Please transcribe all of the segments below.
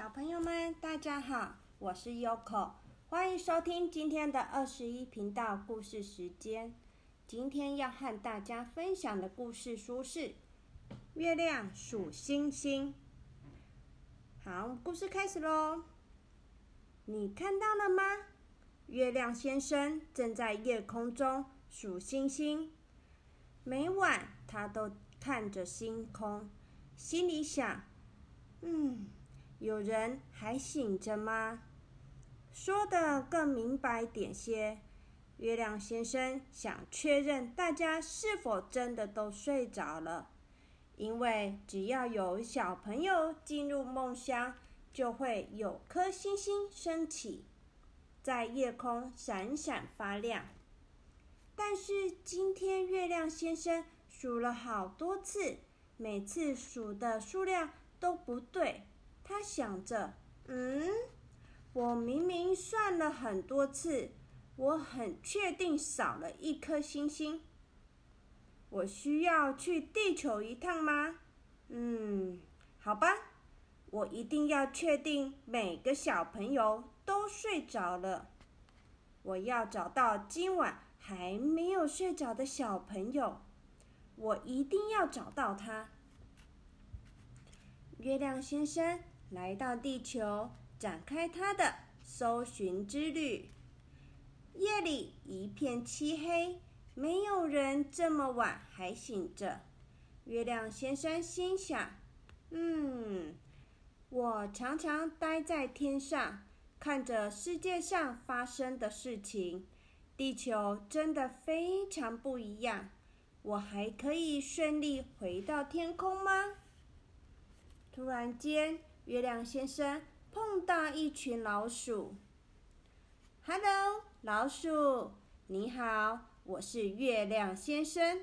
小朋友们，大家好，我是 Yoko，欢迎收听今天的二十一频道故事时间。今天要和大家分享的故事书是《月亮数星星》。好，故事开始喽。你看到了吗？月亮先生正在夜空中数星星。每晚他都看着星空，心里想：“嗯。”有人还醒着吗？说的更明白点些，月亮先生想确认大家是否真的都睡着了，因为只要有小朋友进入梦乡，就会有颗星星升起，在夜空闪闪发亮。但是今天月亮先生数了好多次，每次数的数量都不对。他想着：“嗯，我明明算了很多次，我很确定少了一颗星星。我需要去地球一趟吗？嗯，好吧，我一定要确定每个小朋友都睡着了。我要找到今晚还没有睡着的小朋友，我一定要找到他。”月亮先生。来到地球，展开他的搜寻之旅。夜里一片漆黑，没有人这么晚还醒着。月亮先生心想：“嗯，我常常待在天上，看着世界上发生的事情。地球真的非常不一样。我还可以顺利回到天空吗？”突然间。月亮先生碰到一群老鼠。“Hello，老鼠，你好，我是月亮先生。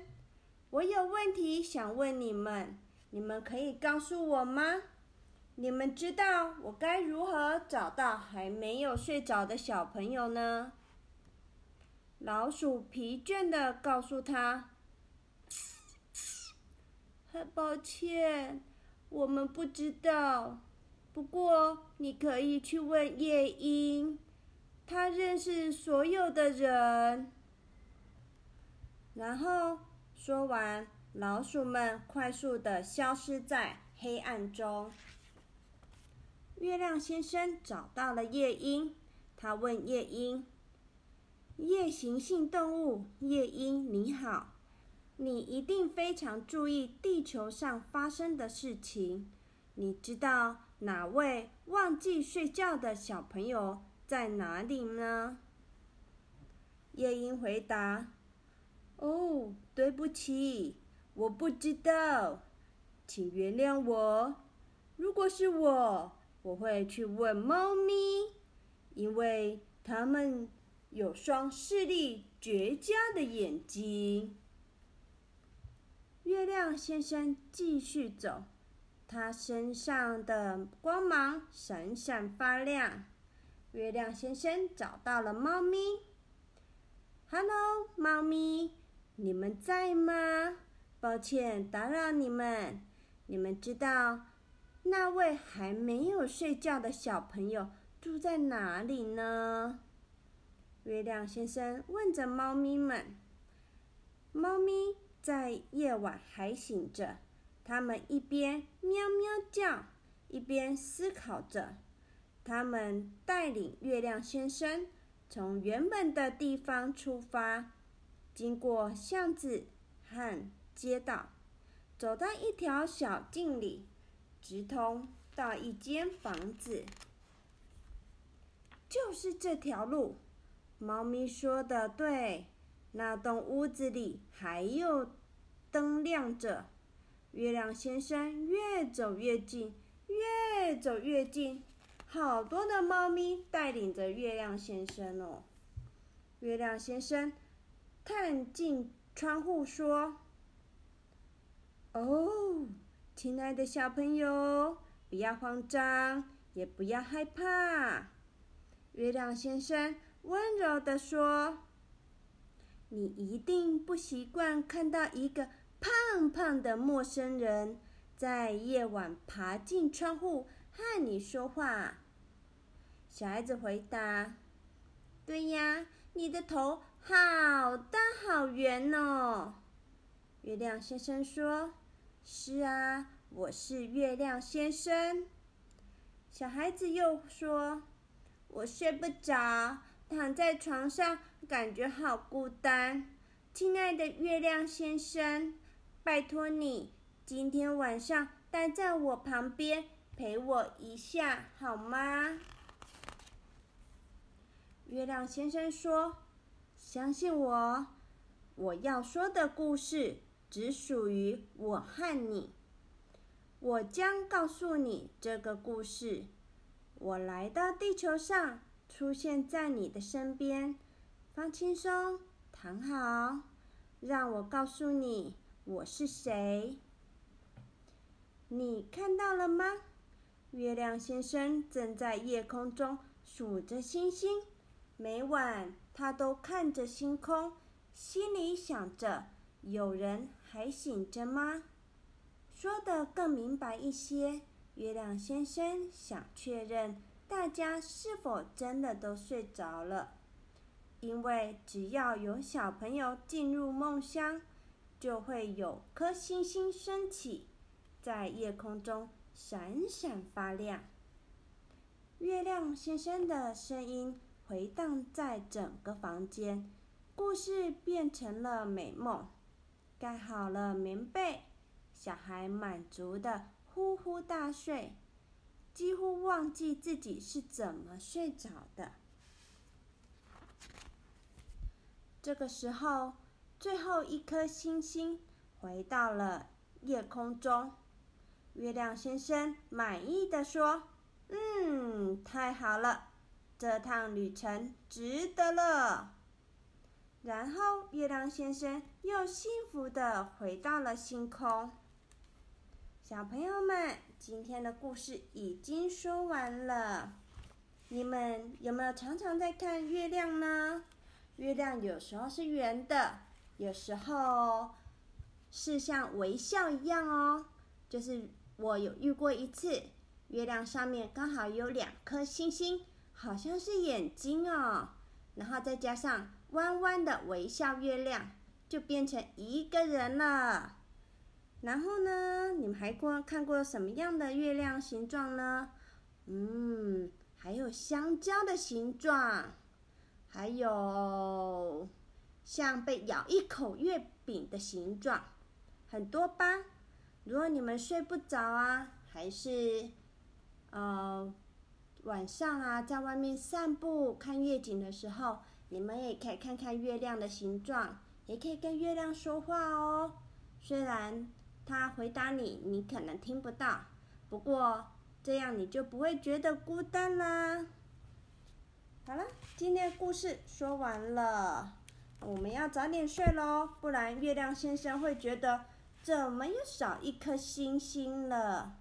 我有问题想问你们，你们可以告诉我吗？你们知道我该如何找到还没有睡着的小朋友呢？”老鼠疲倦的告诉他：“很抱歉，我们不知道。”不过，你可以去问夜莺，他认识所有的人。然后说完，老鼠们快速的消失在黑暗中。月亮先生找到了夜莺，他问夜莺：“夜行性动物，夜莺你好，你一定非常注意地球上发生的事情，你知道？”哪位忘记睡觉的小朋友在哪里呢？夜莺回答：“哦，对不起，我不知道，请原谅我。如果是我，我会去问猫咪，因为它们有双视力绝佳的眼睛。”月亮先生继续走。他身上的光芒闪闪发亮。月亮先生找到了猫咪。“Hello，猫咪，你们在吗？抱歉打扰你们。你们知道那位还没有睡觉的小朋友住在哪里呢？”月亮先生问着猫咪们。猫咪在夜晚还醒着。他们一边喵喵叫，一边思考着。他们带领月亮先生从原本的地方出发，经过巷子和街道，走到一条小径里，直通到一间房子。就是这条路，猫咪说的对，那栋屋子里还有灯亮着。月亮先生越走越近，越走越近，好多的猫咪带领着月亮先生哦。月亮先生探进窗户说：“哦，亲爱的小朋友，不要慌张，也不要害怕。”月亮先生温柔的说：“你一定不习惯看到一个。”胖胖的陌生人在夜晚爬进窗户和你说话。”小孩子回答：“对呀，你的头好大好圆哦。”月亮先生说：“是啊，我是月亮先生。”小孩子又说：“我睡不着，躺在床上，感觉好孤单。亲爱的月亮先生，拜托你今天晚上待在我旁边，陪我一下好吗？”月亮先生说：“相信我，我要说的故事只属于我和你。”我将告诉你这个故事。我来到地球上，出现在你的身边。放轻松，躺好，让我告诉你我是谁。你看到了吗？月亮先生正在夜空中数着星星。每晚他都看着星空，心里想着：有人还醒着吗？说的更明白一些，月亮先生想确认大家是否真的都睡着了，因为只要有小朋友进入梦乡，就会有颗星星升起，在夜空中闪闪发亮。月亮先生的声音回荡在整个房间，故事变成了美梦。盖好了棉被。小孩满足的呼呼大睡，几乎忘记自己是怎么睡着的。这个时候，最后一颗星星回到了夜空中。月亮先生满意的说：“嗯，太好了，这趟旅程值得了。”然后，月亮先生又幸福的回到了星空。小朋友们，今天的故事已经说完了。你们有没有常常在看月亮呢？月亮有时候是圆的，有时候是像微笑一样哦。就是我有遇过一次，月亮上面刚好有两颗星星，好像是眼睛哦。然后再加上弯弯的微笑月亮，就变成一个人了。然后呢？你们还过看过什么样的月亮形状呢？嗯，还有香蕉的形状，还有像被咬一口月饼的形状，很多吧。如果你们睡不着啊，还是呃晚上啊，在外面散步看夜景的时候，你们也可以看看月亮的形状，也可以跟月亮说话哦。虽然。他回答你，你可能听不到，不过这样你就不会觉得孤单啦。好了，今天的故事说完了，我们要早点睡喽，不然月亮先生会觉得怎么又少一颗星星了。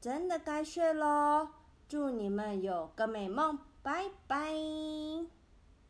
真的该睡喽，祝你们有个美梦，拜拜。